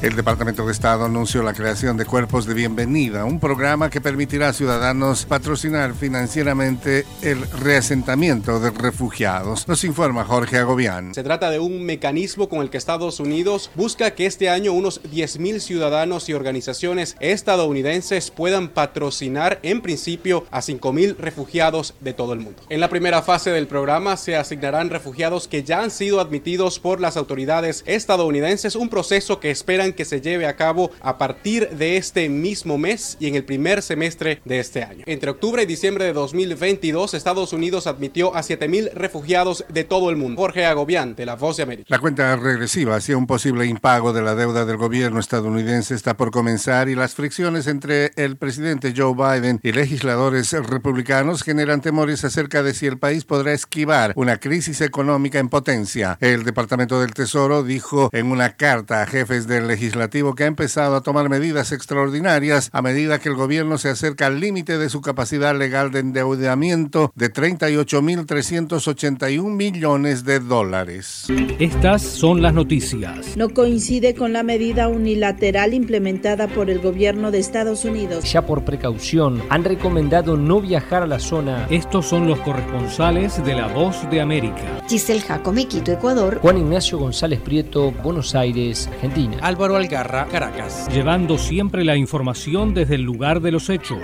El Departamento de Estado anunció la creación de Cuerpos de Bienvenida, un programa que permitirá a ciudadanos patrocinar financieramente el reasentamiento de refugiados. Nos informa Jorge Agobián. Se trata de un mecanismo con el que Estados Unidos busca que este año unos 10.000 ciudadanos y organizaciones estadounidenses puedan patrocinar en principio a 5.000 refugiados de todo el mundo. En la primera fase del programa se asignarán refugiados que ya han sido admitidos por las autoridades estadounidenses, un proceso que esperan que se lleve a cabo a partir de este mismo mes y en el primer semestre de este año. Entre octubre y diciembre de 2022, Estados Unidos admitió a 7.000 refugiados de todo el mundo. Jorge Agobián, de La Voz de América. La cuenta regresiva hacia un posible impago de la deuda del gobierno estadounidense está por comenzar y las fricciones entre el presidente Joe Biden y legisladores republicanos generan temores acerca de si el país podrá esquivar una crisis económica en potencia. El Departamento del Tesoro dijo en una carta a jefes del legislativo que ha empezado a tomar medidas extraordinarias a medida que el gobierno se acerca al límite de su capacidad legal de endeudamiento de 38.381 millones de dólares. Estas son las noticias. No coincide con la medida unilateral implementada por el gobierno de Estados Unidos. Ya por precaución han recomendado no viajar a la zona. Estos son los corresponsales de La Voz de América. Giselle Jacome, Quito, Ecuador. Juan Ignacio González Prieto, Buenos Aires, Argentina. Álvaro Algarra, Caracas. Llevando siempre la información desde el lugar de los hechos.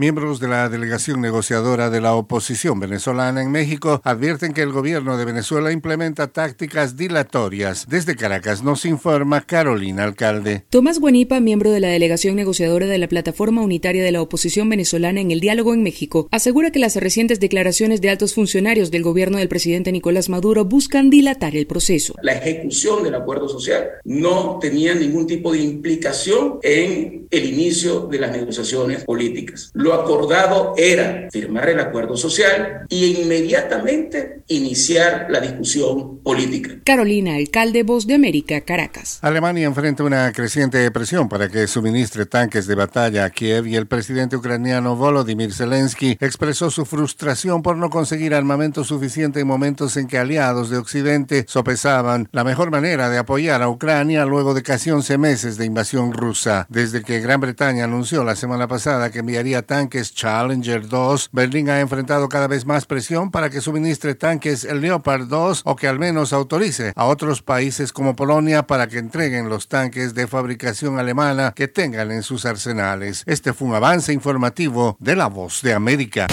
Miembros de la delegación negociadora de la oposición venezolana en México advierten que el gobierno de Venezuela implementa tácticas dilatorias. Desde Caracas nos informa Carolina Alcalde. Tomás Guanipa, miembro de la delegación negociadora de la plataforma unitaria de la oposición venezolana en el diálogo en México, asegura que las recientes declaraciones de altos funcionarios del gobierno del presidente Nicolás Maduro buscan dilatar el proceso. La ejecución del acuerdo social no tenía ningún tipo de implicación en el inicio de las negociaciones políticas. Lo acordado era firmar el acuerdo social y inmediatamente iniciar la discusión política. Carolina, alcalde Voz de América, Caracas. Alemania enfrenta una creciente presión para que suministre tanques de batalla a Kiev y el presidente ucraniano Volodymyr Zelensky expresó su frustración por no conseguir armamento suficiente en momentos en que aliados de Occidente sopesaban la mejor manera de apoyar a Ucrania luego de casi 11 meses de invasión rusa. Desde que Gran Bretaña anunció la semana pasada que enviaría tanques Challenger 2, Berlín ha enfrentado cada vez más presión para que suministre tanques Leopard 2 o que al menos autorice a otros países como Polonia para que entreguen los tanques de fabricación alemana que tengan en sus arsenales. Este fue un avance informativo de La Voz de América.